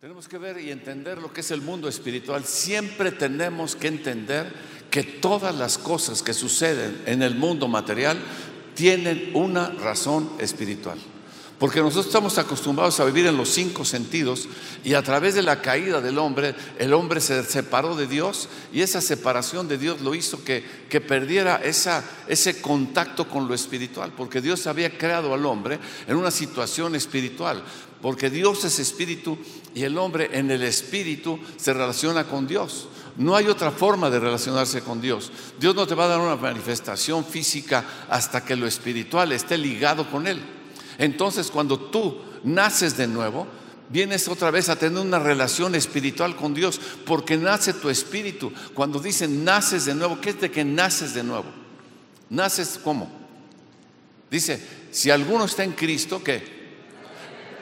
Tenemos que ver y entender lo que es el mundo espiritual. Siempre tenemos que entender que todas las cosas que suceden en el mundo material tienen una razón espiritual. Porque nosotros estamos acostumbrados a vivir en los cinco sentidos y a través de la caída del hombre, el hombre se separó de Dios y esa separación de Dios lo hizo que, que perdiera esa, ese contacto con lo espiritual, porque Dios había creado al hombre en una situación espiritual, porque Dios es espíritu y el hombre en el espíritu se relaciona con Dios. No hay otra forma de relacionarse con Dios. Dios no te va a dar una manifestación física hasta que lo espiritual esté ligado con Él. Entonces cuando tú naces de nuevo, vienes otra vez a tener una relación espiritual con Dios, porque nace tu espíritu. Cuando dicen naces de nuevo, ¿qué es de que naces de nuevo? ¿Naces cómo? Dice, si alguno está en Cristo, ¿qué?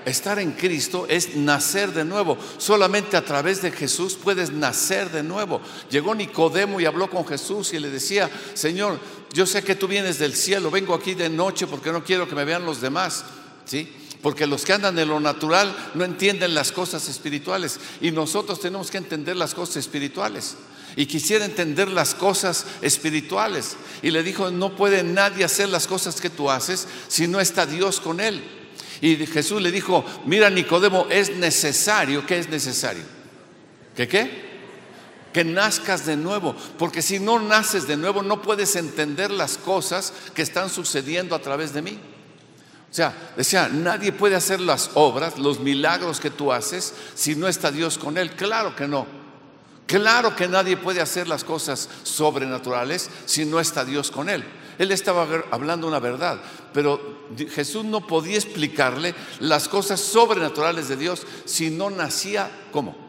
Estar en Cristo es nacer de nuevo. Solamente a través de Jesús puedes nacer de nuevo. Llegó Nicodemo y habló con Jesús y le decía, Señor, yo sé que tú vienes del cielo, vengo aquí de noche porque no quiero que me vean los demás, ¿sí? Porque los que andan en lo natural no entienden las cosas espirituales y nosotros tenemos que entender las cosas espirituales. Y quisiera entender las cosas espirituales. Y le dijo, no puede nadie hacer las cosas que tú haces si no está Dios con él. Y Jesús le dijo, mira Nicodemo, es necesario, ¿qué es necesario? ¿Qué qué? que nazcas de nuevo, porque si no naces de nuevo no puedes entender las cosas que están sucediendo a través de mí. O sea, decía, nadie puede hacer las obras, los milagros que tú haces si no está Dios con él. Claro que no. Claro que nadie puede hacer las cosas sobrenaturales si no está Dios con él. Él estaba hablando una verdad, pero Jesús no podía explicarle las cosas sobrenaturales de Dios si no nacía ¿cómo?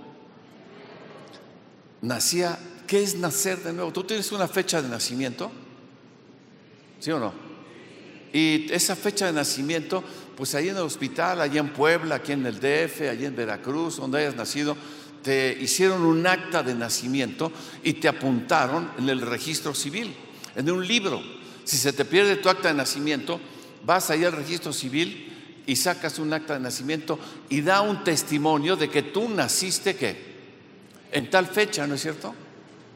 nacía, ¿qué es nacer de nuevo? ¿Tú tienes una fecha de nacimiento? ¿Sí o no? Y esa fecha de nacimiento, pues ahí en el hospital, allí en Puebla, aquí en el DF, allí en Veracruz, donde hayas nacido, te hicieron un acta de nacimiento y te apuntaron en el registro civil, en un libro. Si se te pierde tu acta de nacimiento, vas ahí al registro civil y sacas un acta de nacimiento y da un testimonio de que tú naciste qué? en tal fecha, ¿no es cierto?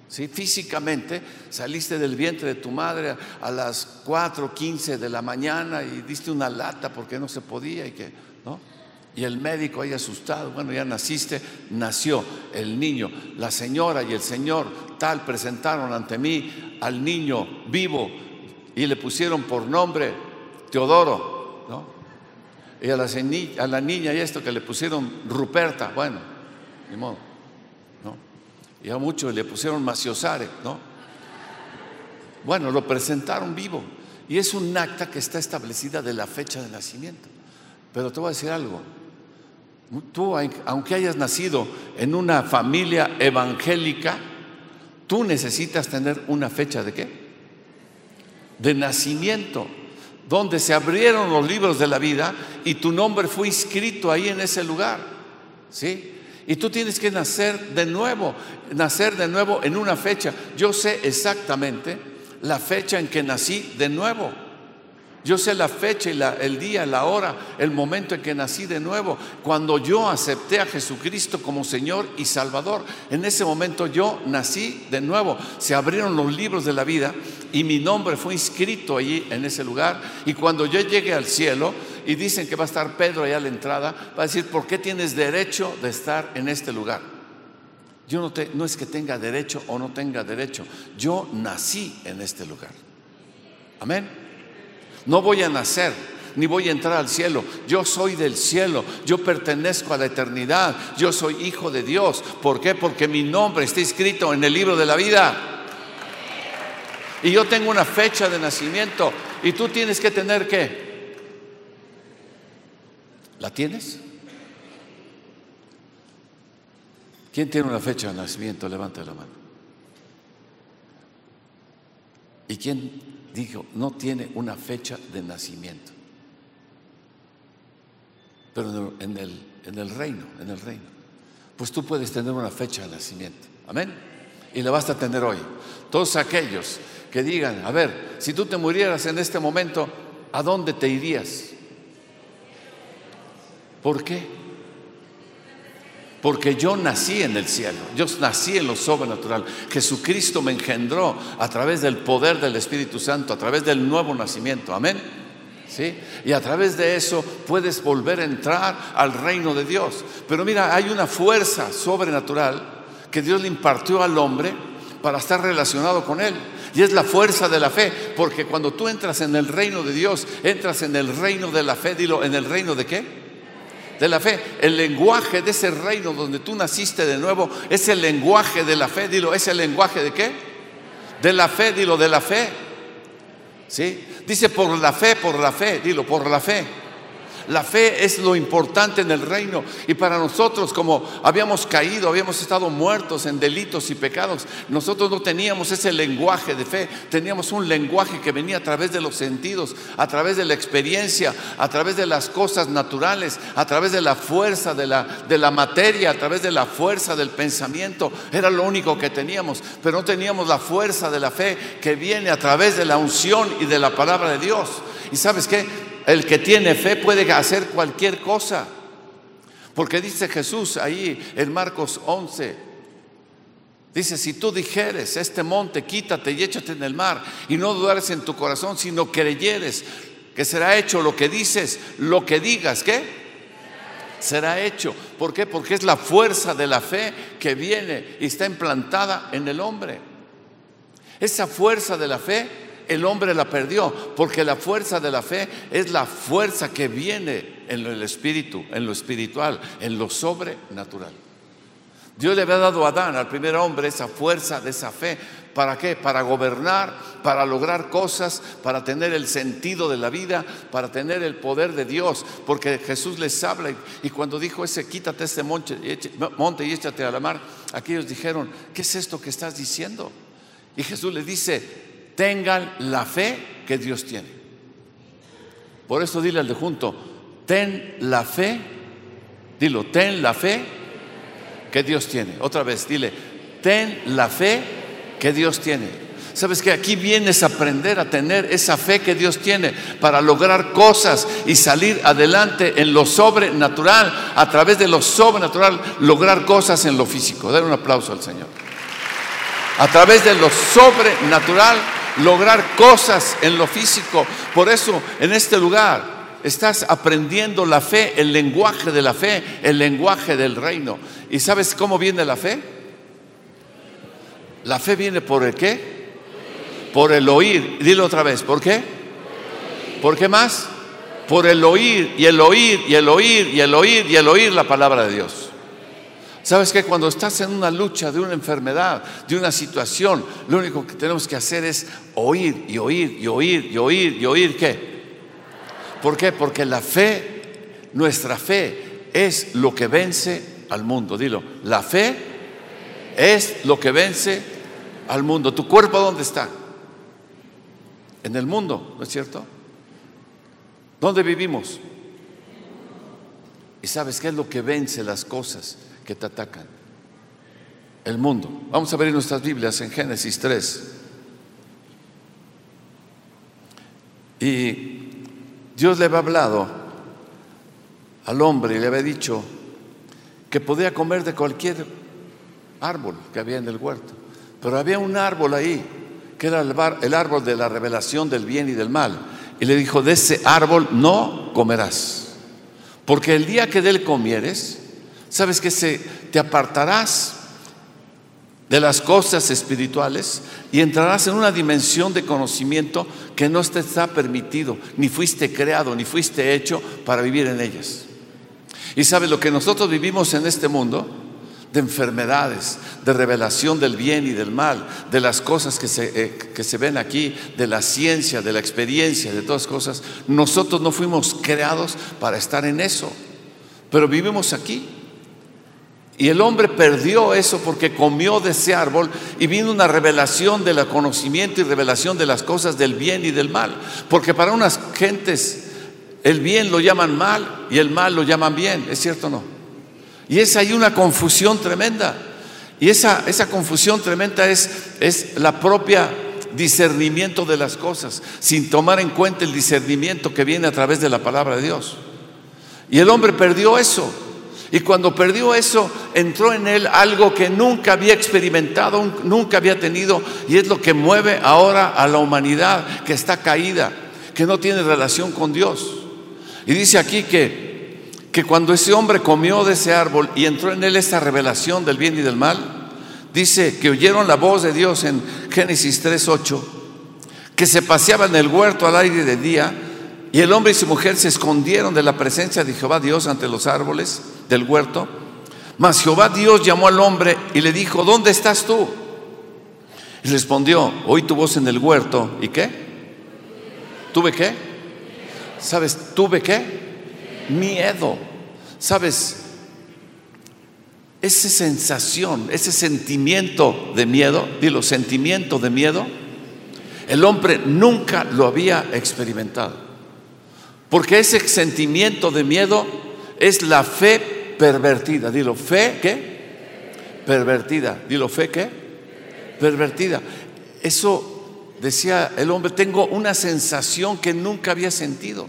¿Sí? Físicamente saliste del vientre de tu madre a las 4:15 de la mañana y diste una lata porque no se podía y que, ¿no? Y el médico ahí asustado, bueno, ya naciste, nació el niño, la señora y el señor tal presentaron ante mí al niño vivo y le pusieron por nombre Teodoro, ¿no? Y a la, a la niña y esto que le pusieron Ruperta, bueno, ni modo. Y a muchos le pusieron Maciosare, ¿no? Bueno, lo presentaron vivo. Y es un acta que está establecida de la fecha de nacimiento. Pero te voy a decir algo. Tú, aunque hayas nacido en una familia evangélica, tú necesitas tener una fecha de qué? De nacimiento, donde se abrieron los libros de la vida y tu nombre fue inscrito ahí en ese lugar. ¿Sí? Y tú tienes que nacer de nuevo, nacer de nuevo en una fecha. Yo sé exactamente la fecha en que nací de nuevo. Yo sé la fecha y el día, la hora, el momento en que nací de nuevo. Cuando yo acepté a Jesucristo como Señor y Salvador, en ese momento yo nací de nuevo. Se abrieron los libros de la vida y mi nombre fue inscrito allí en ese lugar. Y cuando yo llegué al cielo y dicen que va a estar Pedro allá a la entrada, va a decir, ¿por qué tienes derecho de estar en este lugar? Yo no, te, no es que tenga derecho o no tenga derecho, yo nací en este lugar. Amén. No voy a nacer, ni voy a entrar al cielo. Yo soy del cielo, yo pertenezco a la eternidad, yo soy hijo de Dios. ¿Por qué? Porque mi nombre está escrito en el libro de la vida. Y yo tengo una fecha de nacimiento y tú tienes que tener qué? ¿La tienes? ¿Quién tiene una fecha de nacimiento? Levanta la mano. ¿Y quién dijo, no tiene una fecha de nacimiento. Pero en el, en el reino, en el reino, pues tú puedes tener una fecha de nacimiento. Amén. Y la vas a tener hoy. Todos aquellos que digan, a ver, si tú te murieras en este momento, ¿a dónde te irías? ¿Por qué? Porque yo nací en el cielo, yo nací en lo sobrenatural. Jesucristo me engendró a través del poder del Espíritu Santo, a través del nuevo nacimiento. Amén. ¿Sí? Y a través de eso puedes volver a entrar al reino de Dios. Pero mira, hay una fuerza sobrenatural que Dios le impartió al hombre para estar relacionado con Él. Y es la fuerza de la fe, porque cuando tú entras en el reino de Dios, entras en el reino de la fe, dilo, ¿en el reino de qué? De la fe. El lenguaje de ese reino donde tú naciste de nuevo es el lenguaje de la fe. Dilo, ¿es el lenguaje de qué? De la fe, dilo, de la fe. ¿Sí? Dice por la fe, por la fe, dilo, por la fe. La fe es lo importante en el reino. Y para nosotros, como habíamos caído, habíamos estado muertos en delitos y pecados, nosotros no teníamos ese lenguaje de fe. Teníamos un lenguaje que venía a través de los sentidos, a través de la experiencia, a través de las cosas naturales, a través de la fuerza de la, de la materia, a través de la fuerza del pensamiento. Era lo único que teníamos. Pero no teníamos la fuerza de la fe que viene a través de la unción y de la palabra de Dios. ¿Y sabes qué? El que tiene fe puede hacer cualquier cosa. Porque dice Jesús ahí en Marcos 11, dice, si tú dijeres, este monte, quítate y échate en el mar, y no dudares en tu corazón, sino creyeres que será hecho lo que dices, lo que digas, ¿qué? Será hecho. ¿Por qué? Porque es la fuerza de la fe que viene y está implantada en el hombre. Esa fuerza de la fe el hombre la perdió, porque la fuerza de la fe es la fuerza que viene en el espíritu, en lo espiritual, en lo sobrenatural. Dios le había dado a Adán, al primer hombre, esa fuerza de esa fe. ¿Para qué? Para gobernar, para lograr cosas, para tener el sentido de la vida, para tener el poder de Dios. Porque Jesús les habla y, cuando dijo ese, quítate este monte, monte y échate a la mar, aquellos dijeron, ¿qué es esto que estás diciendo? Y Jesús les dice, tengan la fe que Dios tiene. Por eso dile al de junto, ten la fe, dilo, ten la fe que Dios tiene. Otra vez, dile, ten la fe que Dios tiene. Sabes que aquí vienes a aprender a tener esa fe que Dios tiene para lograr cosas y salir adelante en lo sobrenatural, a través de lo sobrenatural, lograr cosas en lo físico. Dar un aplauso al Señor. A través de lo sobrenatural, lograr cosas en lo físico. Por eso en este lugar estás aprendiendo la fe, el lenguaje de la fe, el lenguaje del reino. ¿Y sabes cómo viene la fe? La fe viene por el qué? Por el oír. Dilo otra vez, ¿por qué? ¿Por qué más? Por el oír y el oír y el oír y el oír y el oír la palabra de Dios. ¿Sabes que Cuando estás en una lucha de una enfermedad, de una situación, lo único que tenemos que hacer es oír y oír y oír y oír y oír qué. ¿Por qué? Porque la fe, nuestra fe, es lo que vence al mundo. Dilo, la fe es lo que vence al mundo. ¿Tu cuerpo dónde está? En el mundo, ¿no es cierto? ¿Dónde vivimos? ¿Y sabes qué es lo que vence las cosas? Que te atacan. El mundo. Vamos a ver nuestras Biblias en Génesis 3. Y Dios le había hablado al hombre y le había dicho que podía comer de cualquier árbol que había en el huerto. Pero había un árbol ahí, que era el, el árbol de la revelación del bien y del mal. Y le dijo, de ese árbol no comerás. Porque el día que de él comieres, ¿Sabes que se, te apartarás de las cosas espirituales y entrarás en una dimensión de conocimiento que no te está permitido, ni fuiste creado, ni fuiste hecho para vivir en ellas. Y sabes lo que nosotros vivimos en este mundo, de enfermedades, de revelación del bien y del mal, de las cosas que se, eh, que se ven aquí, de la ciencia, de la experiencia, de todas cosas, nosotros no fuimos creados para estar en eso, pero vivimos aquí. Y el hombre perdió eso porque comió de ese árbol y vino una revelación del conocimiento y revelación de las cosas del bien y del mal. Porque para unas gentes el bien lo llaman mal y el mal lo llaman bien, ¿es cierto o no? Y es ahí una confusión tremenda. Y esa, esa confusión tremenda es, es la propia discernimiento de las cosas, sin tomar en cuenta el discernimiento que viene a través de la palabra de Dios. Y el hombre perdió eso. Y cuando perdió eso, entró en él algo que nunca había experimentado, nunca había tenido, y es lo que mueve ahora a la humanidad que está caída, que no tiene relación con Dios. Y dice aquí que, que cuando ese hombre comió de ese árbol y entró en él esta revelación del bien y del mal, dice que oyeron la voz de Dios en Génesis 3.8, que se paseaba en el huerto al aire de día, y el hombre y su mujer se escondieron de la presencia de Jehová Dios ante los árboles del huerto. Mas Jehová Dios llamó al hombre y le dijo, ¿dónde estás tú? Y respondió, oí tu voz en el huerto. ¿Y qué? ¿Tuve qué? ¿Sabes? ¿Tuve qué? Miedo. ¿Sabes? Esa sensación, ese sentimiento de miedo, dilo, sentimiento de miedo, el hombre nunca lo había experimentado. Porque ese sentimiento de miedo es la fe pervertida. Dilo, fe, ¿qué? Pervertida. Dilo, fe, ¿qué? Pervertida. Eso decía el hombre, tengo una sensación que nunca había sentido.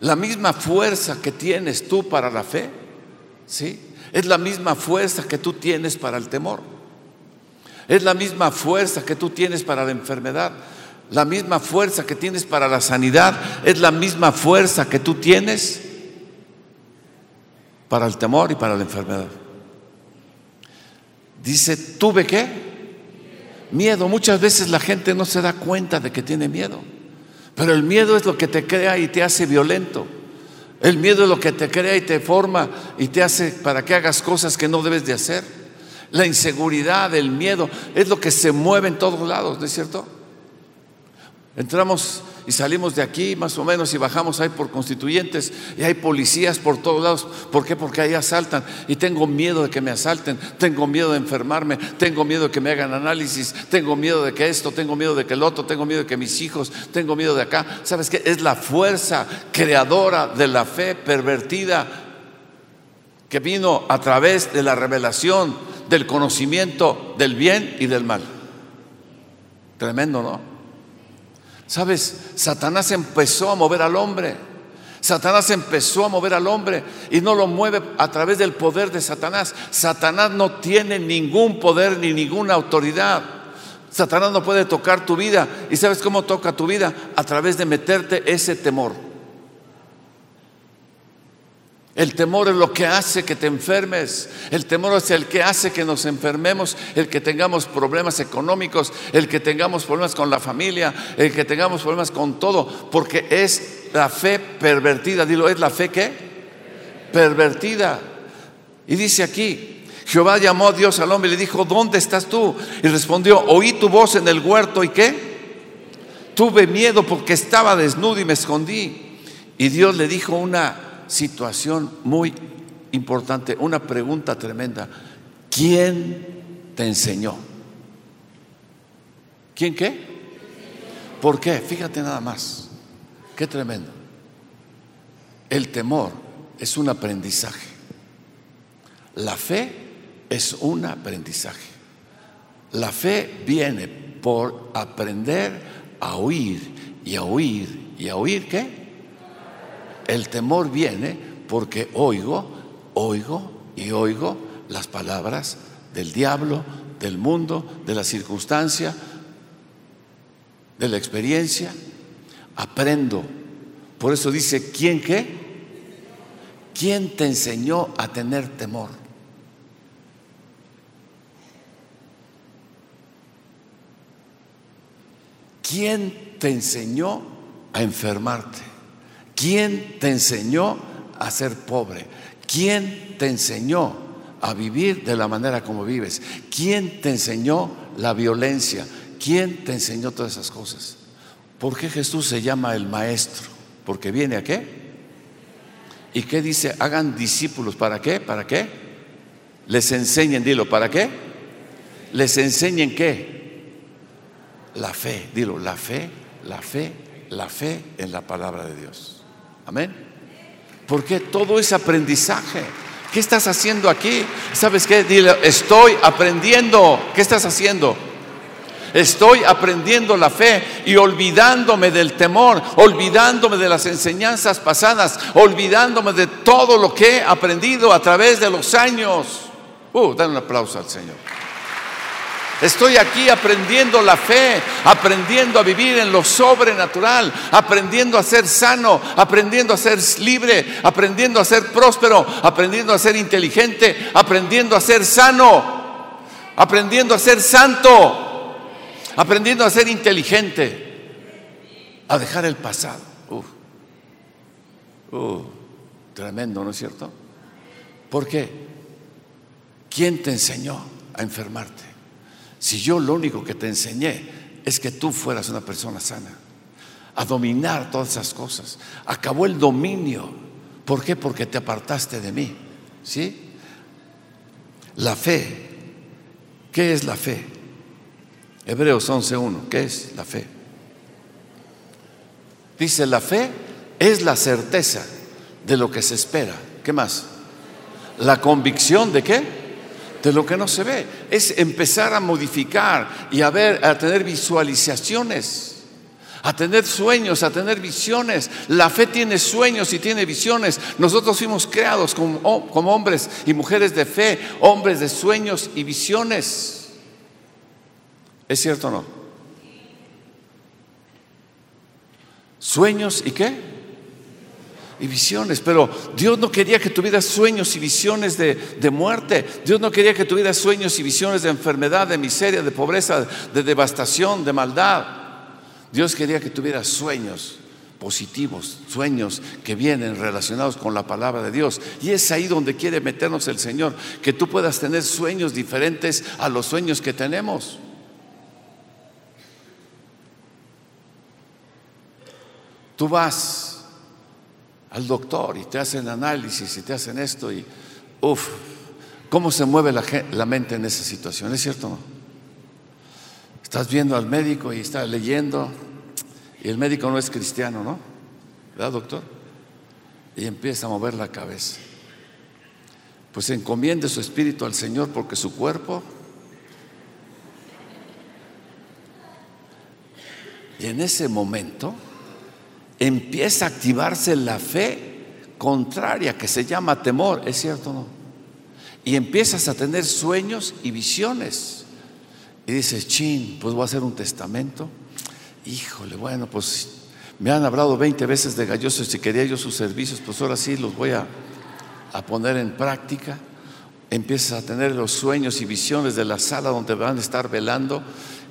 La misma fuerza que tienes tú para la fe, ¿sí? Es la misma fuerza que tú tienes para el temor. Es la misma fuerza que tú tienes para la enfermedad. La misma fuerza que tienes para la sanidad es la misma fuerza que tú tienes para el temor y para la enfermedad. Dice, ¿tuve qué? Miedo. Muchas veces la gente no se da cuenta de que tiene miedo. Pero el miedo es lo que te crea y te hace violento. El miedo es lo que te crea y te forma y te hace para que hagas cosas que no debes de hacer. La inseguridad, el miedo, es lo que se mueve en todos lados, ¿no es cierto? Entramos y salimos de aquí más o menos y bajamos ahí por constituyentes y hay policías por todos lados. ¿Por qué? Porque ahí asaltan y tengo miedo de que me asalten, tengo miedo de enfermarme, tengo miedo de que me hagan análisis, tengo miedo de que esto, tengo miedo de que el otro, tengo miedo de que mis hijos, tengo miedo de acá. ¿Sabes qué? Es la fuerza creadora de la fe pervertida que vino a través de la revelación del conocimiento del bien y del mal. Tremendo, ¿no? Sabes, Satanás empezó a mover al hombre. Satanás empezó a mover al hombre y no lo mueve a través del poder de Satanás. Satanás no tiene ningún poder ni ninguna autoridad. Satanás no puede tocar tu vida. ¿Y sabes cómo toca tu vida? A través de meterte ese temor. El temor es lo que hace que te enfermes. El temor es el que hace que nos enfermemos, el que tengamos problemas económicos, el que tengamos problemas con la familia, el que tengamos problemas con todo, porque es la fe pervertida. Dilo, ¿es la fe qué? Pervertida. Y dice aquí, Jehová llamó a Dios al hombre y le dijo, ¿dónde estás tú? Y respondió, oí tu voz en el huerto y qué? Tuve miedo porque estaba desnudo y me escondí. Y Dios le dijo una situación muy importante, una pregunta tremenda. ¿Quién te enseñó? ¿Quién qué? ¿Por qué? Fíjate nada más. Qué tremendo. El temor es un aprendizaje. La fe es un aprendizaje. La fe viene por aprender a oír y a oír y a oír qué? El temor viene porque oigo, oigo y oigo las palabras del diablo, del mundo, de la circunstancia, de la experiencia. Aprendo. Por eso dice, ¿quién qué? ¿Quién te enseñó a tener temor? ¿Quién te enseñó a enfermarte? ¿Quién te enseñó a ser pobre? ¿Quién te enseñó a vivir de la manera como vives? ¿Quién te enseñó la violencia? ¿Quién te enseñó todas esas cosas? ¿Por qué Jesús se llama el maestro? Porque viene a qué? ¿Y qué dice? Hagan discípulos. ¿Para qué? ¿Para qué? Les enseñen, dilo, ¿para qué? Les enseñen qué? La fe, dilo, la fe, la fe, la fe en la palabra de Dios. Amén. Porque todo es aprendizaje. ¿Qué estás haciendo aquí? ¿Sabes qué? Dile, estoy aprendiendo. ¿Qué estás haciendo? Estoy aprendiendo la fe y olvidándome del temor, olvidándome de las enseñanzas pasadas, olvidándome de todo lo que he aprendido a través de los años. Uh, dan un aplauso al Señor. Estoy aquí aprendiendo la fe, aprendiendo a vivir en lo sobrenatural, aprendiendo a ser sano, aprendiendo a ser libre, aprendiendo a ser próspero, aprendiendo a ser inteligente, aprendiendo a ser sano, aprendiendo a ser santo, aprendiendo a ser inteligente, a dejar el pasado. Uh, tremendo, ¿no es cierto? ¿Por qué? ¿Quién te enseñó a enfermarte? Si yo lo único que te enseñé es que tú fueras una persona sana, a dominar todas esas cosas. Acabó el dominio. ¿Por qué? Porque te apartaste de mí. ¿Sí? La fe. ¿Qué es la fe? Hebreos 11.1. ¿Qué es la fe? Dice, la fe es la certeza de lo que se espera. ¿Qué más? La convicción de qué? De lo que no se ve. Es empezar a modificar y a ver, a tener visualizaciones, a tener sueños, a tener visiones. La fe tiene sueños y tiene visiones. Nosotros fuimos creados como, hombres y mujeres de fe, hombres de sueños y visiones. ¿Es cierto o no? Sueños y qué? Y visiones, pero Dios no quería que tuvieras sueños y visiones de, de, muerte. Dios no quería que tuvieras sueños y visiones de enfermedad, de miseria, de pobreza, de devastación, de maldad. Dios quería que tuvieras sueños positivos, sueños que vienen relacionados con la palabra de Dios. Y es ahí donde quiere meternos el Señor, que tú puedas tener sueños diferentes a los sueños que tenemos. Tú vas al doctor y te hacen análisis y te hacen esto y, uff, ¿cómo se mueve la, mente en esa situación? ¿Es cierto no? Estás viendo al médico y está leyendo y el médico no es cristiano, ¿no? ¿Verdad, doctor? Y empieza a mover la cabeza. Pues encomiende su espíritu al Señor porque su cuerpo y en ese momento empieza a activarse la fe contraria que se llama temor, ¿es cierto o no? Y empiezas a tener sueños y visiones. Y dices, chin, pues voy a hacer un testamento. Híjole, bueno, pues me han hablado 20 veces de gallosos y quería yo sus servicios, pues ahora sí los voy a, a poner en práctica. Empiezas a tener los sueños y visiones de la sala donde van a estar velando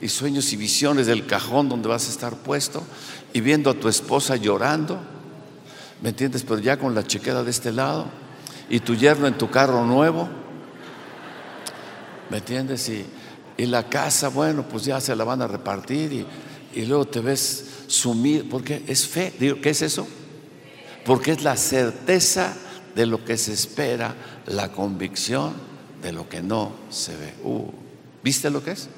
y sueños y visiones del cajón donde vas a estar puesto y viendo a tu esposa llorando, ¿me entiendes? Pero ya con la chequera de este lado y tu yerno en tu carro nuevo, ¿me entiendes? Y, la casa, bueno, pues ya se la van a repartir y, y luego te ves sumido, porque es fe, digo, ¿qué es eso? Porque es la certeza de lo que se espera, la convicción de lo que no se ve. Uh, ¿Viste lo que es?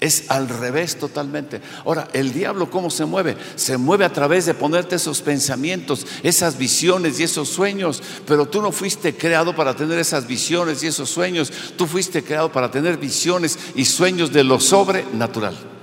Es al revés totalmente. Ahora, el diablo cómo se mueve? Se mueve a través de ponerte esos pensamientos, esas visiones y esos sueños. Pero tú no fuiste creado para tener esas visiones y esos sueños. Tú fuiste creado para tener visiones y sueños de lo sobrenatural.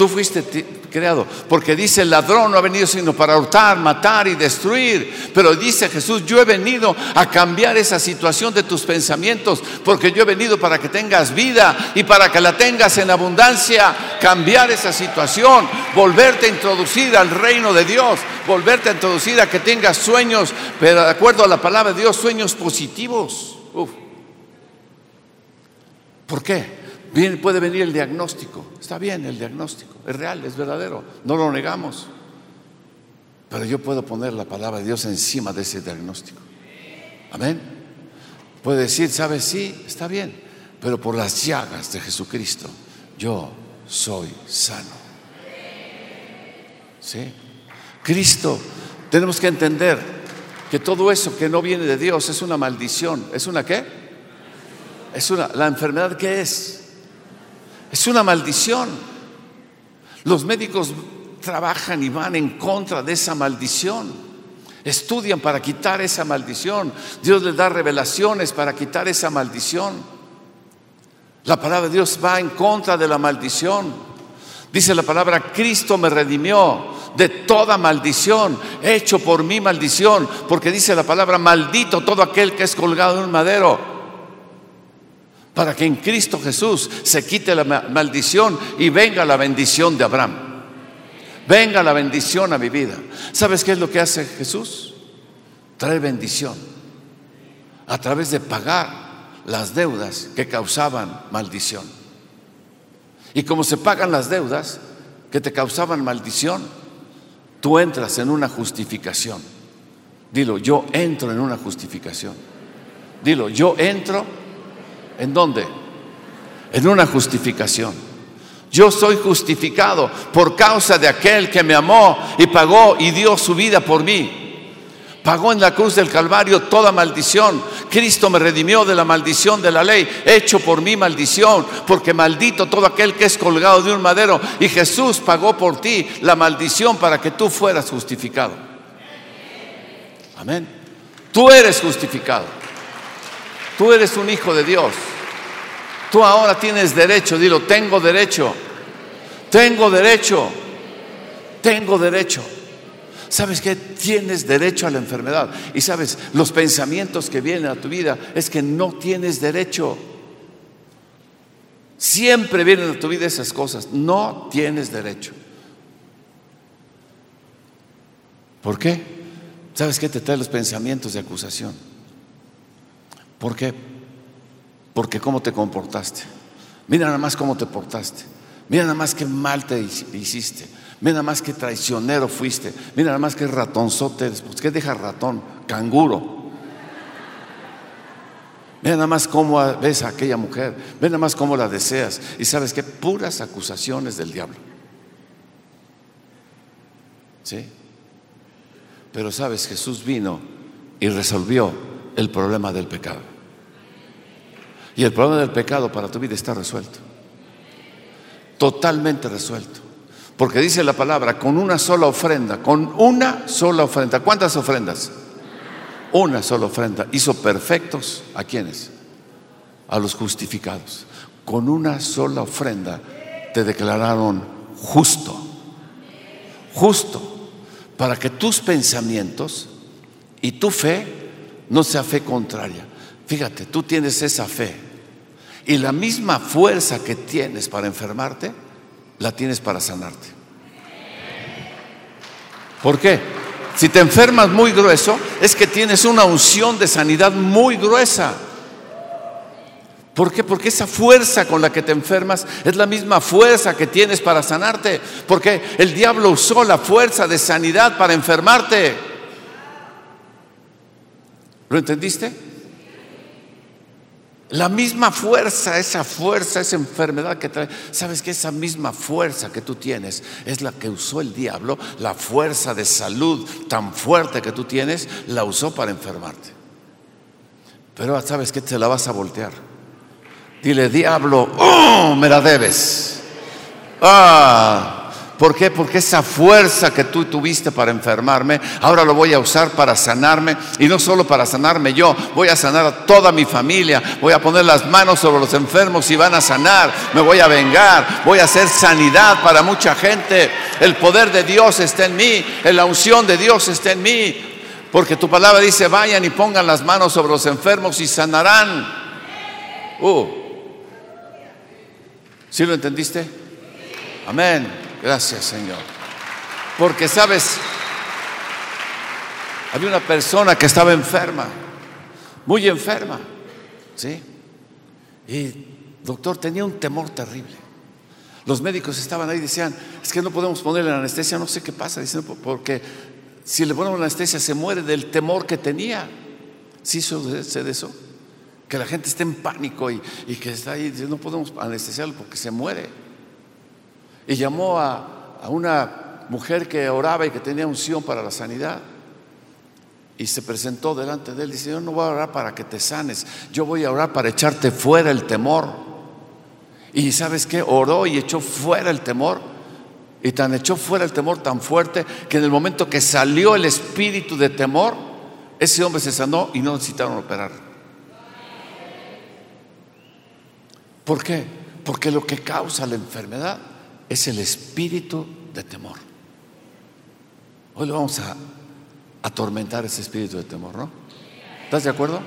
Tú fuiste creado. Porque dice, el ladrón no ha venido sino para hurtar, matar y destruir. Pero dice Jesús, yo he venido a cambiar esa situación de tus pensamientos, porque yo he venido para que tengas vida y para que la tengas en abundancia. Cambiar esa situación, volverte a introducir al reino de Dios, volverte a introducir a que tengas sueños, pero de acuerdo a la palabra de Dios, sueños positivos. ¿Por qué? Bien, puede venir el diagnóstico. Está bien el diagnóstico. Es real, es verdadero. No lo negamos. Pero yo puedo poner la palabra de Dios encima de ese diagnóstico. Amén. Puede decir, ¿sabes? Sí, está bien. Pero por las llagas de Jesucristo, yo soy sano. ¿Sí? Cristo, tenemos que entender que todo eso que no viene de Dios es una maldición. ¿Es una qué? Es una, la enfermedad que es. Es una maldición. Los médicos trabajan y van en contra de esa maldición. Estudian para quitar esa maldición. Dios les da revelaciones para quitar esa maldición. La palabra de Dios va en contra de la maldición. Dice la palabra, Cristo me redimió de toda maldición, hecho por mi maldición, porque dice la palabra, maldito todo aquel que es colgado en un madero. Para que en Cristo Jesús se quite la maldición y venga la bendición de Abraham. Venga la bendición a mi vida. ¿Sabes qué es lo que hace Jesús? Trae bendición a través de pagar las deudas que causaban maldición. Y como se pagan las deudas que te causaban maldición, tú entras en una justificación. Dilo, yo entro en una justificación. Dilo, yo entro en dónde? En una justificación. Yo soy justificado por causa de aquel que me amó y pagó y dio su vida por mí. Pagó en la cruz del Calvario toda maldición. Cristo me redimió de la maldición de la ley, hecho por mi maldición, porque maldito todo aquel que es colgado de un madero. Y Jesús pagó por ti la maldición para que tú fueras justificado. Amén. Tú eres justificado. Tú eres un hijo de Dios. Tú ahora tienes derecho, dilo, tengo derecho. Tengo derecho. Tengo derecho. ¿Sabes que Tienes derecho a la enfermedad. Y sabes, los pensamientos que vienen a tu vida es que no tienes derecho. Siempre vienen a tu vida esas cosas. No tienes derecho. ¿Por qué? ¿Sabes qué te trae los pensamientos de acusación? ¿Por qué? Porque cómo te comportaste. Mira nada más cómo te portaste. Mira nada más qué mal te hiciste. Mira nada más qué traicionero fuiste. Mira nada más qué ratonzote eres. Pues, ¿Qué deja ratón? Canguro. Mira nada más cómo ves a aquella mujer. Mira nada más cómo la deseas. Y sabes qué? Puras acusaciones del diablo. ¿Sí? Pero sabes, Jesús vino y resolvió el problema del pecado. Y el problema del pecado para tu vida está resuelto. Totalmente resuelto. Porque dice la palabra, con una sola ofrenda, con una sola ofrenda. ¿Cuántas ofrendas? Una sola ofrenda. Hizo perfectos a quienes? A los justificados. Con una sola ofrenda te declararon justo. Justo. Para que tus pensamientos y tu fe no sea fe contraria. Fíjate, tú tienes esa fe. Y la misma fuerza que tienes para enfermarte, la tienes para sanarte. ¿Por qué? Si te enfermas muy grueso, es que tienes una unción de sanidad muy gruesa. ¿Por qué? Porque esa fuerza con la que te enfermas es la misma fuerza que tienes para sanarte. Porque el diablo usó la fuerza de sanidad para enfermarte. ¿Lo entendiste? La misma fuerza, esa fuerza, esa enfermedad que trae, sabes que esa misma fuerza que tú tienes es la que usó el diablo, la fuerza de salud tan fuerte que tú tienes, la usó para enfermarte. Pero sabes que te la vas a voltear. Dile, diablo, oh, me la debes. Ah, ¿Por qué? Porque esa fuerza que tú tuviste para enfermarme, ahora lo voy a usar para sanarme. Y no solo para sanarme yo, voy a sanar a toda mi familia. Voy a poner las manos sobre los enfermos y van a sanar. Me voy a vengar. Voy a hacer sanidad para mucha gente. El poder de Dios está en mí. La unción de Dios está en mí. Porque tu palabra dice, vayan y pongan las manos sobre los enfermos y sanarán. Uh. ¿Sí lo entendiste? Amén. Gracias, Señor. Porque, ¿sabes? Había una persona que estaba enferma, muy enferma, ¿sí? Y, doctor, tenía un temor terrible. Los médicos estaban ahí y decían, es que no podemos ponerle anestesia, no sé qué pasa, dicen, porque si le ponemos anestesia se muere del temor que tenía. ¿Sí sé de eso? Que la gente esté en pánico y, y que está ahí, no podemos anestesiarlo porque se muere y llamó a, una mujer que oraba y que tenía unción para la sanidad. Y se presentó delante de él dice, yo no voy a orar para que te sanes, yo voy a orar para echarte fuera el temor. Y sabes qué, oró y echó fuera el temor. Y tan echó fuera el temor tan fuerte que en el momento que salió el espíritu de temor, ese hombre se sanó y no necesitaron operar. ¿Por qué? Porque lo que causa la enfermedad es el espíritu de temor. Hoy lo vamos a atormentar ese espíritu de temor, ¿no? ¿Estás de acuerdo?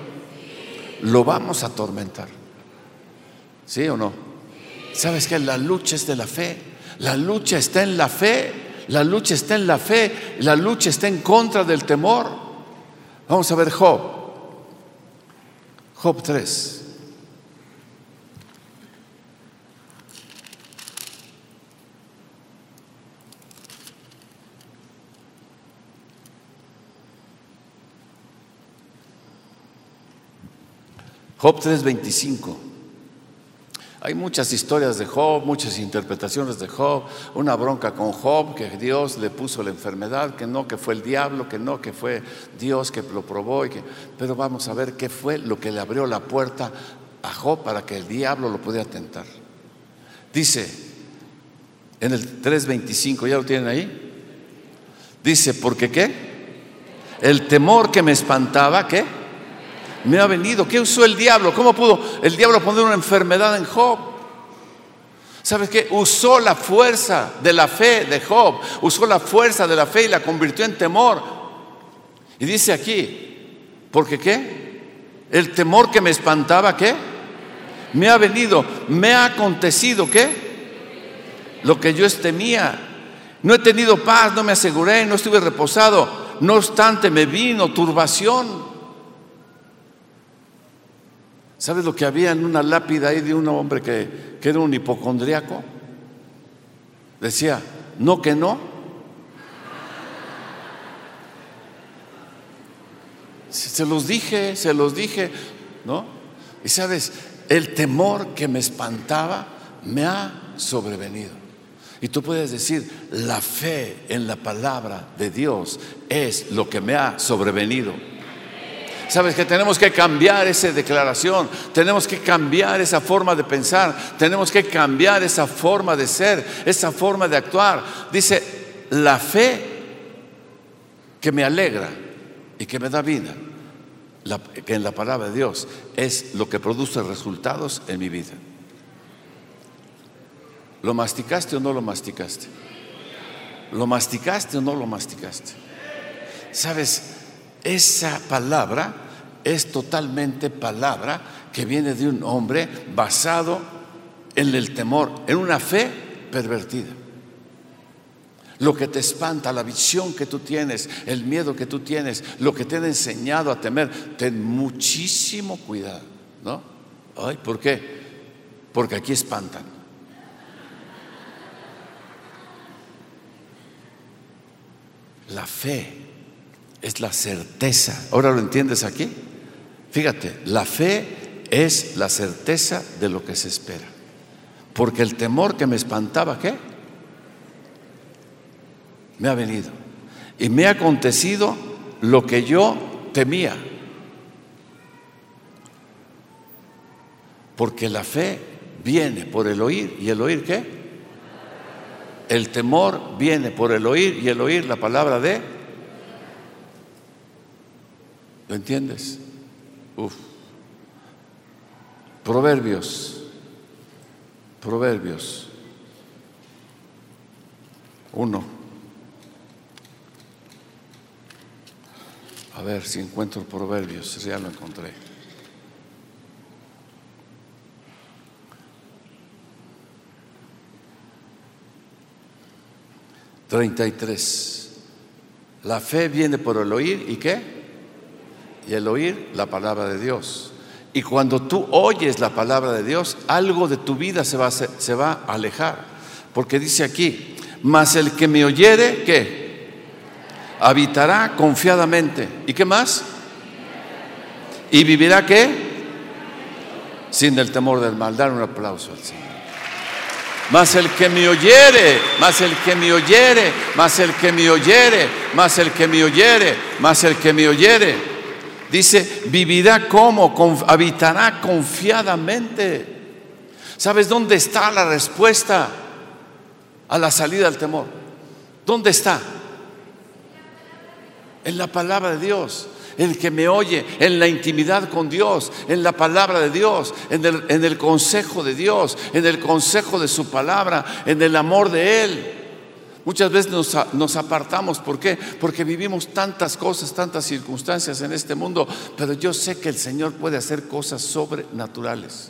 Lo vamos a atormentar. ¿Sí o no? ¿Sabes que la lucha es de la fe? La lucha está en la fe. La lucha está en la fe. La lucha está en contra del temor. Vamos a ver Job. Job 3. Job 3:25. Hay muchas historias de Job, muchas interpretaciones de Job, una bronca con Job, que Dios le puso la enfermedad, que no, que fue el diablo, que no, que fue Dios que lo probó. Y que, pero vamos a ver qué fue lo que le abrió la puerta a Job para que el diablo lo pudiera tentar. Dice en el 3.25, ¿ya lo tienen ahí? Dice, ¿porque qué? El temor que me espantaba, ¿qué? Me ha venido. ¿Qué usó el diablo? ¿Cómo pudo el diablo poner una enfermedad en Job? ¿Sabes qué? Usó la fuerza de la fe de Job, usó la fuerza de la fe y la convirtió en temor. Y dice aquí, ¿porque qué? El temor que me espantaba, ¿qué? Me ha venido, me ha acontecido, ¿qué? Lo que yo temía. No he tenido paz, no me aseguré, no estuve reposado. No obstante, me vino turbación. ¿Sabes lo que había en una lápida ahí de un hombre que, era un hipocondriaco? Decía, no que no. Se los dije, se los dije, ¿no? Y sabes, el temor que me espantaba me ha sobrevenido. Y tú puedes decir, la fe en la palabra de Dios es lo que me ha sobrevenido. Sabes que tenemos que cambiar esa declaración, tenemos que cambiar esa forma de pensar, tenemos que cambiar esa forma de ser, esa forma de actuar. Dice, la fe que me alegra y que me da vida, que en la palabra de Dios es lo que produce resultados en mi vida. ¿Lo masticaste o no lo masticaste? ¿Lo masticaste o no lo masticaste? Sabes, esa palabra es totalmente palabra que viene de un hombre basado en el temor, en una fe pervertida. Lo que te espanta, la visión que tú tienes, el miedo que tú tienes, lo que te han enseñado a temer, ten muchísimo cuidado, ¿no? Ay, ¿por qué? Porque aquí espantan. La fe es la certeza. ¿Ahora lo entiendes aquí? Fíjate, la fe es la certeza de lo que se espera. Porque el temor que me espantaba, ¿qué? Me ha venido. Y me ha acontecido lo que yo temía. Porque la fe viene por el oír. ¿Y el oír qué? El temor viene por el oír y el oír la palabra de... ¿Lo entiendes? Uf. Proverbios. Proverbios. Uno. A ver si encuentro proverbios. Ya lo encontré. Treinta y tres. La fe viene por el oír y qué? Y el oír la palabra de Dios. Y cuando tú oyes la palabra de Dios, algo de tu vida se va a, se va alejar. Porque dice aquí, mas el que me oyere, ¿qué? Habitará confiadamente. ¿Y qué más? ¿Y vivirá qué? Sin el temor del mal. Dar un aplauso al Señor. Mas el que me oyere, mas el que me oyere, mas el que me oyere, mas el que me oyere, mas el que me oyere. Dice, vivirá como, habitará confiadamente. ¿Sabes dónde está la respuesta a la salida del temor? ¿Dónde está? En la palabra de Dios. El que me oye en la intimidad con Dios, en la palabra de Dios, en el, en el consejo de Dios, en el consejo de su palabra, en el amor de Él. Muchas veces nos, apartamos, ¿por qué? Porque vivimos tantas cosas, tantas circunstancias en este mundo, pero yo sé que el Señor puede hacer cosas sobrenaturales.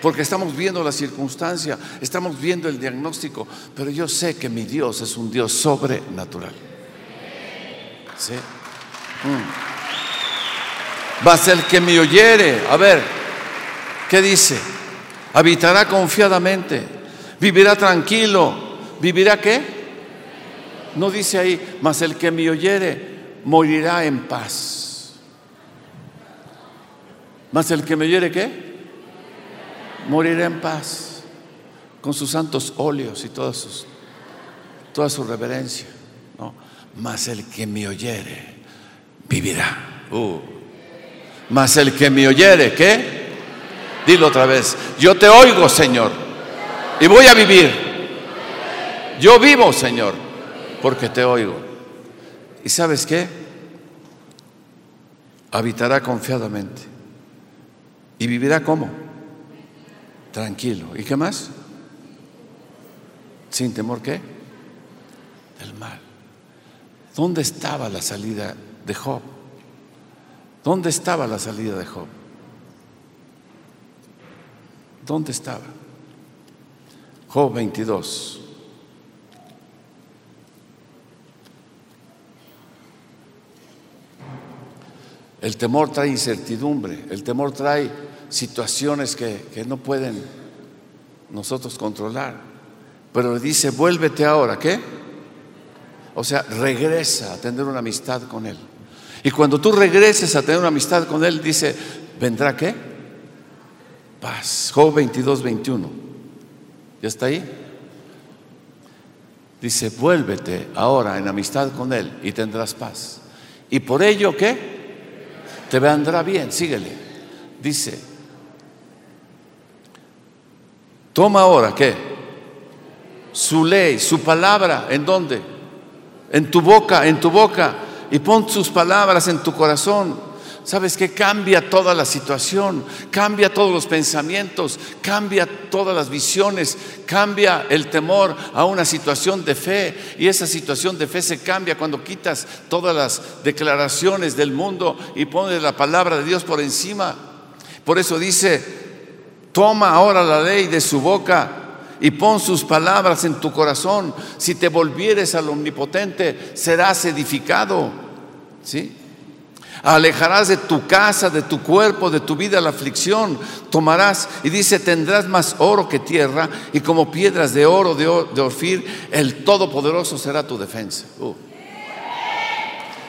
porque estamos viendo la circunstancia, estamos viendo el diagnóstico, pero yo sé que mi Dios es un Dios sobrenatural. ¿Sí? Mm. Vas el que me oyere, a ver, ¿qué dice? Habitará confiadamente, vivirá tranquilo, ¿vivirá qué? No dice ahí, mas el que me oyere morirá en paz. Mas el que me oyere qué? Morirá en paz con sus santos óleos y todas sus, toda su reverencia. ¿no? Mas el que me oyere vivirá. Uh. Mas el que me oyere, ¿qué? Dilo otra vez. Yo te oigo, Señor, y voy a vivir. Yo vivo, Señor, porque te oigo. ¿Y sabes qué? Habitará confiadamente. ¿Y vivirá cómo? Tranquilo. ¿Y qué más? Sin temor qué? Del mal. ¿Dónde estaba la salida de Job? ¿Dónde estaba la salida de Job? ¿Dónde estaba? Job 22. El temor trae incertidumbre, el temor trae situaciones que, que no pueden nosotros controlar. Pero dice, vuélvete ahora, ¿qué? O sea, regresa a tener una amistad con Él. Y cuando tú regreses a tener una amistad con Él, dice, ¿vendrá qué? Paz. Job 22, 21. ¿Ya está ahí? Dice, vuélvete ahora en amistad con Él y tendrás paz. Y por ello, ¿qué? Te vendrá bien, síguele. Dice, toma ahora, ¿qué? Su ley, su palabra, ¿en dónde? En tu boca, en tu boca. Y pon sus palabras en tu corazón. ¿Sabes que Cambia toda la situación, cambia todos los pensamientos, cambia todas las visiones, cambia el temor a una situación de fe. Y esa situación de fe se cambia cuando quitas todas las declaraciones del mundo y pones la palabra de Dios por encima. Por eso dice, toma ahora la ley de su boca y pon sus palabras en tu corazón. Si te volvieres al omnipotente, serás edificado. ¿Sí? Alejarás de tu casa, de tu cuerpo, de tu vida la aflicción. Tomarás, y dice, tendrás más oro que tierra, y como piedras de oro de, Orfir, el Todopoderoso será tu defensa. Uh.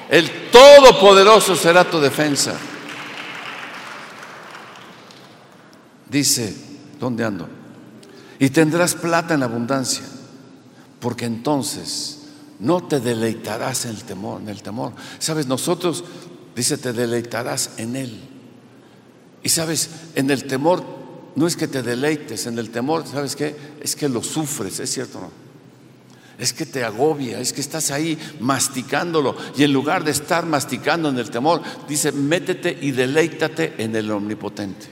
El Todopoderoso será tu defensa. Dice, ¿dónde ando? Y tendrás plata en abundancia, porque entonces no te deleitarás en el temor. Sabes, nosotros Dice, te deleitarás en Él. Y sabes, en el temor no es que te deleites, en el temor, ¿sabes qué? Es que lo sufres, ¿es cierto o no? Es que te agobia, es que estás ahí masticándolo. Y en lugar de estar masticando en el temor, dice, métete y deleítate en el omnipotente.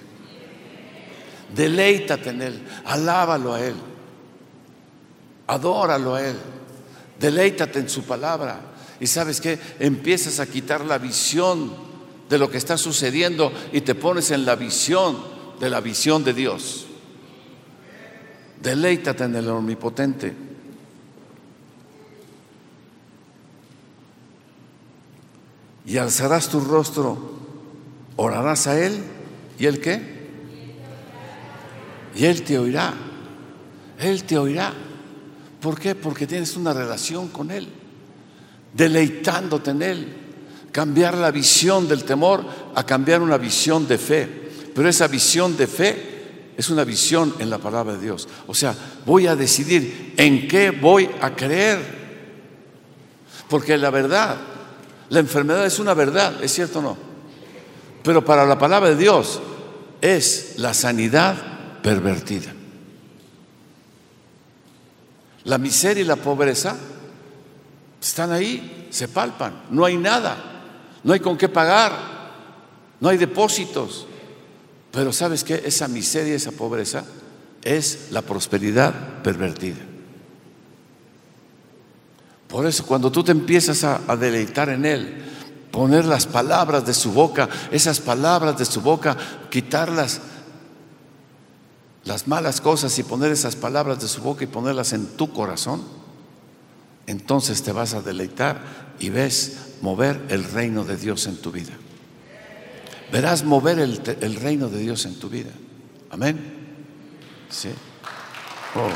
Deleítate en Él, alábalo a Él, adóralo a Él, deleítate en su palabra. Y sabes que empiezas a quitar la visión de lo que está sucediendo y te pones en la visión de la visión de Dios. Deleítate en el omnipotente. Y alzarás tu rostro, orarás a Él. ¿Y Él qué? Y Él te oirá. Él te oirá. ¿Por qué? Porque tienes una relación con Él deleitándote en Él. Cambiar la visión del temor a cambiar una visión de fe. Pero esa visión de fe es una visión en la palabra de Dios. O sea, voy a decidir en qué voy a creer. Porque la verdad, la enfermedad es una verdad, ¿es cierto o no? Pero para la palabra de Dios es la sanidad pervertida. La miseria y la pobreza están ahí, se palpan, no hay nada, no hay con qué pagar, no hay depósitos. Pero sabes qué? Esa miseria, esa pobreza es la prosperidad pervertida. Por eso cuando tú te empiezas a, a, deleitar en Él, poner las palabras de su boca, esas palabras de su boca, quitarlas las malas cosas y poner esas palabras de su boca y ponerlas en tu corazón, entonces te vas a deleitar y ves mover el reino de Dios en tu vida. Verás mover el, reino de Dios en tu vida. Amén. Sí. Oh.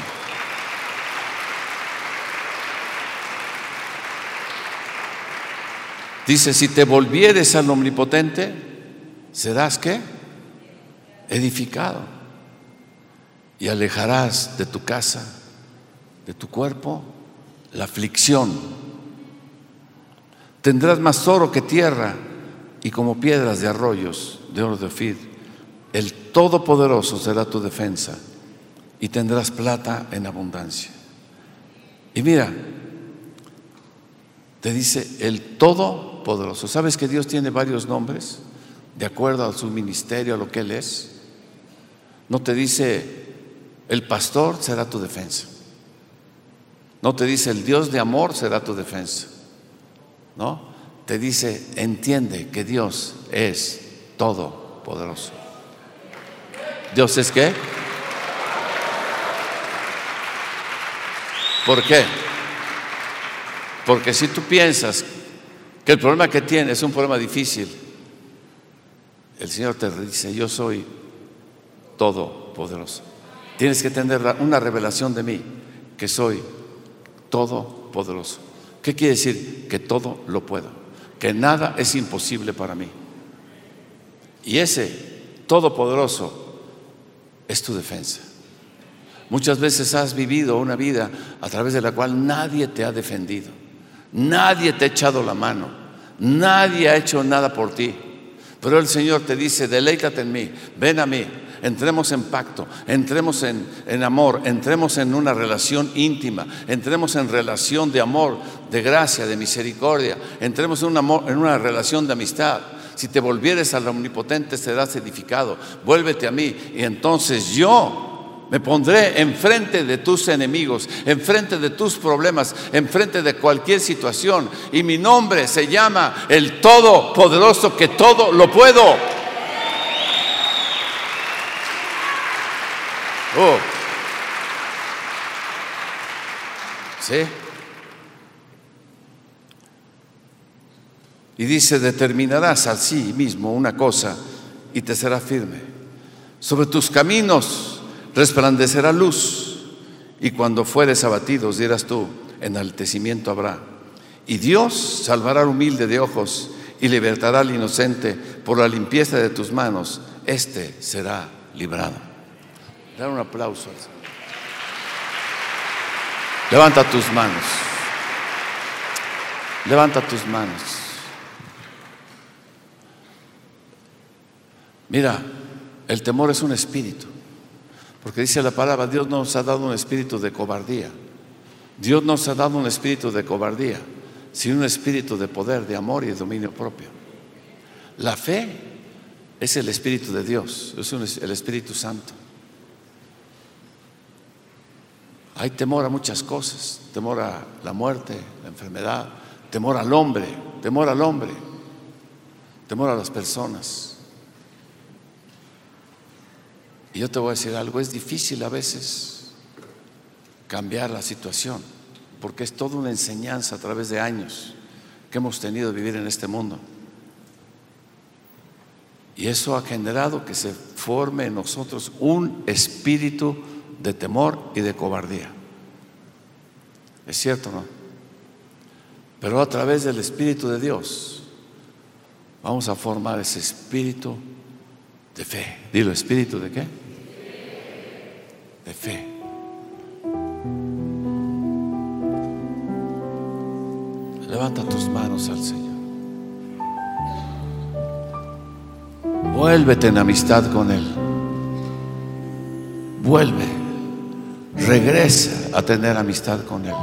Dice, si te volvieres al omnipotente, serás qué? Edificado. Y alejarás de tu casa, de tu cuerpo, la aflicción. Tendrás más oro que tierra y como piedras de arroyos de oro de Ofid. El Todopoderoso será tu defensa y tendrás plata en abundancia. Y mira, te dice el Todopoderoso. ¿Sabes que Dios tiene varios nombres de acuerdo a su ministerio, a lo que Él es? No te dice el pastor será tu defensa. No te dice el Dios de amor será tu defensa. ¿No? Te dice, entiende que Dios es todopoderoso. ¿Dios es qué? ¿Por qué? Porque si tú piensas que el problema que tienes es un problema difícil, el Señor te dice, yo soy todopoderoso. Tienes que tener una revelación de mí, que soy todopoderoso. ¿Qué quiere decir? Que todo lo puedo, que nada es imposible para mí. Y ese todopoderoso es tu defensa. Muchas veces has vivido una vida a través de la cual nadie te ha defendido. Nadie te ha echado la mano. Nadie ha hecho nada por ti. Pero el Señor te dice, deleítate en mí, ven a mí, entremos en pacto, entremos en, amor, entremos en una relación íntima, entremos en relación de amor, de gracia, de misericordia, entremos en, en una relación de amistad. Si te volvieres al omnipotente serás edificado, vuélvete a mí y entonces yo me pondré enfrente de tus enemigos, enfrente de tus problemas, enfrente de cualquier situación. Y mi nombre se llama el Todopoderoso que todo lo puedo. Oh. ¿Sí? Y dice, determinarás así mismo una cosa y te será firme. Sobre tus caminos resplandecerá luz, y cuando fueres abatidos dirás tú, enaltecimiento habrá. Y Dios salvará al humilde de ojos y libertará al inocente por la limpieza de tus manos. Este será librado. Dar un aplauso. Levanta tus manos. Levanta tus manos. Mira, el temor es un espíritu. Porque dice la palabra, Dios nos ha dado un espíritu de cobardía. Dios nos ha dado un espíritu de cobardía, sino un espíritu de poder, de amor y de dominio propio. La fe es el espíritu de Dios, es el Espíritu Santo. Hay temor a muchas cosas, temor a la muerte, la enfermedad, temor al hombre, temor al hombre, temor a las personas. Y yo te voy a decir algo, es difícil a veces cambiar la situación, porque es toda una enseñanza a través de años que hemos tenido de vivir en este mundo. Y eso ha generado que se forme en nosotros un espíritu de temor y de cobardía. ¿Es cierto no? Pero a través del Espíritu de Dios vamos a formar ese espíritu de fe. Dilo, espíritu de qué? de fe. Levanta tus manos al Señor. Vuélvete en amistad con Él. Vuelve. Regresa a tener amistad con Él.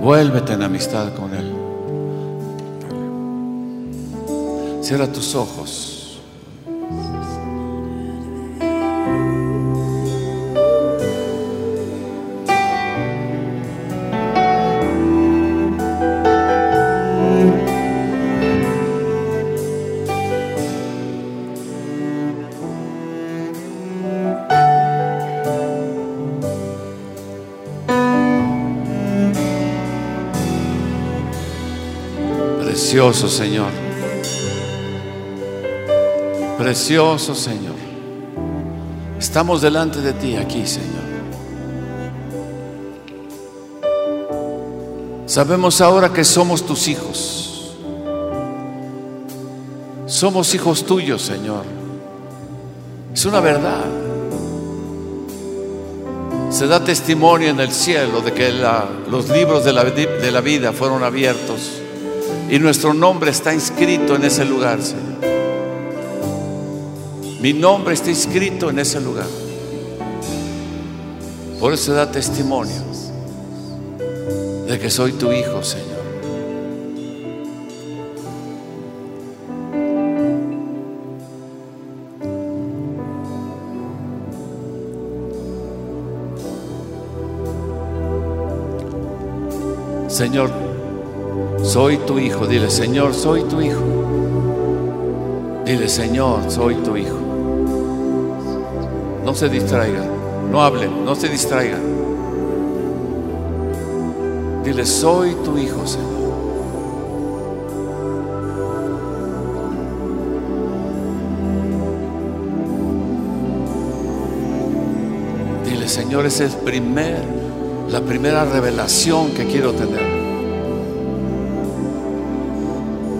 Vuélvete en amistad con Él. Cierra tus ojos. Precioso Señor. Precioso Señor. Estamos delante de ti aquí, Señor. Sabemos ahora que somos tus hijos. Somos hijos tuyos, Señor. Es una verdad. Se da testimonio en el cielo de que los libros de la, de la vida fueron abiertos y nuestro nombre está inscrito en ese lugar, Señor. Mi nombre está inscrito en ese lugar. Por eso da testimonio de que soy tu hijo, Señor. Señor, soy tu hijo. Dile, Señor, soy tu hijo. Dile, Señor, soy tu hijo. No se distraigan, no hablen, no se distraigan. Dile, soy tu hijo, Señor. Dile, Señor, esa es primer, la primera revelación que quiero tener.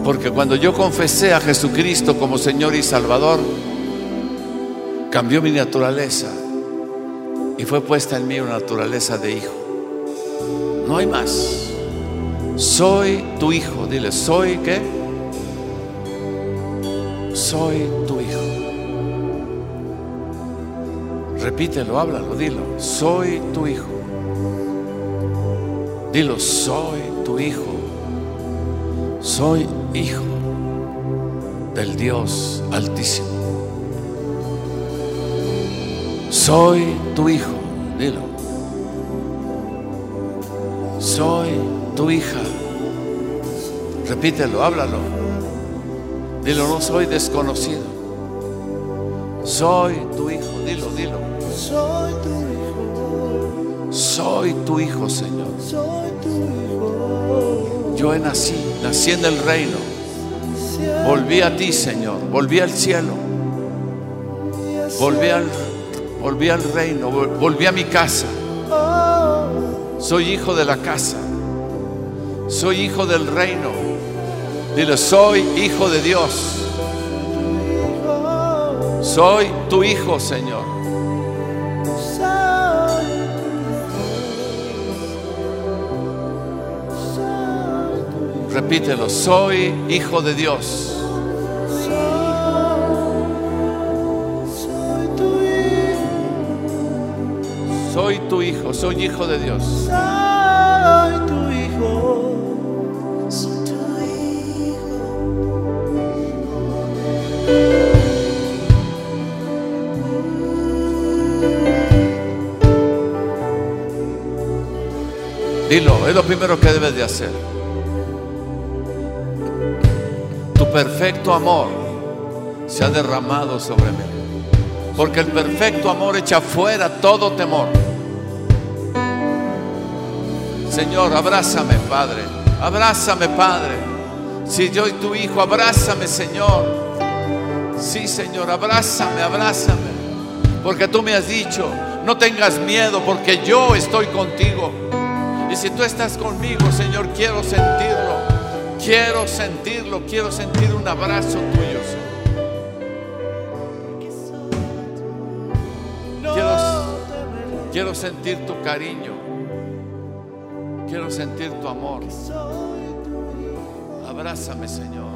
Porque cuando yo confesé a Jesucristo como Señor y Salvador, cambió mi naturaleza y fue puesta en mí una naturaleza de hijo. No hay más. Soy tu hijo. Dile, ¿soy qué? Soy tu hijo. Repítelo, háblalo, dilo. Soy tu hijo. Dilo, soy tu hijo. Soy hijo del Dios Altísimo. Soy tu hijo, dilo. Soy tu hija. Repítelo, háblalo. Dilo, no soy desconocido. Soy tu hijo, dilo, dilo. Soy tu hijo. Soy tu hijo, Señor. Soy tu hijo. Yo nacido, nací en el reino. Volví a ti, Señor. Volví al cielo. Volví al, volví al reino. Volví a mi casa. Soy hijo de la casa. Soy hijo del reino. Dile, soy hijo de Dios. Soy tu hijo, Señor. Repítelo, soy hijo de Dios. Soy tu hijo. Soy tu hijo, soy hijo de Dios. Soy tu hijo. Soy tu hijo. Dilo, es lo primero que debes de hacer. Perfecto amor se ha derramado sobre mí. Porque el perfecto amor echa fuera todo temor. Señor, abrázame, Padre. Abrázame, Padre. Si yo soy tu hijo, abrázame, Señor. Sí, Señor, abrázame, abrázame. Porque tú me has dicho, no tengas miedo porque yo estoy contigo. Y si tú estás conmigo, Señor, quiero sentirlo. Quiero sentirlo, quiero sentir un abrazo tuyo. Quiero, quiero sentir tu cariño. Quiero sentir tu amor. Abrázame, Señor.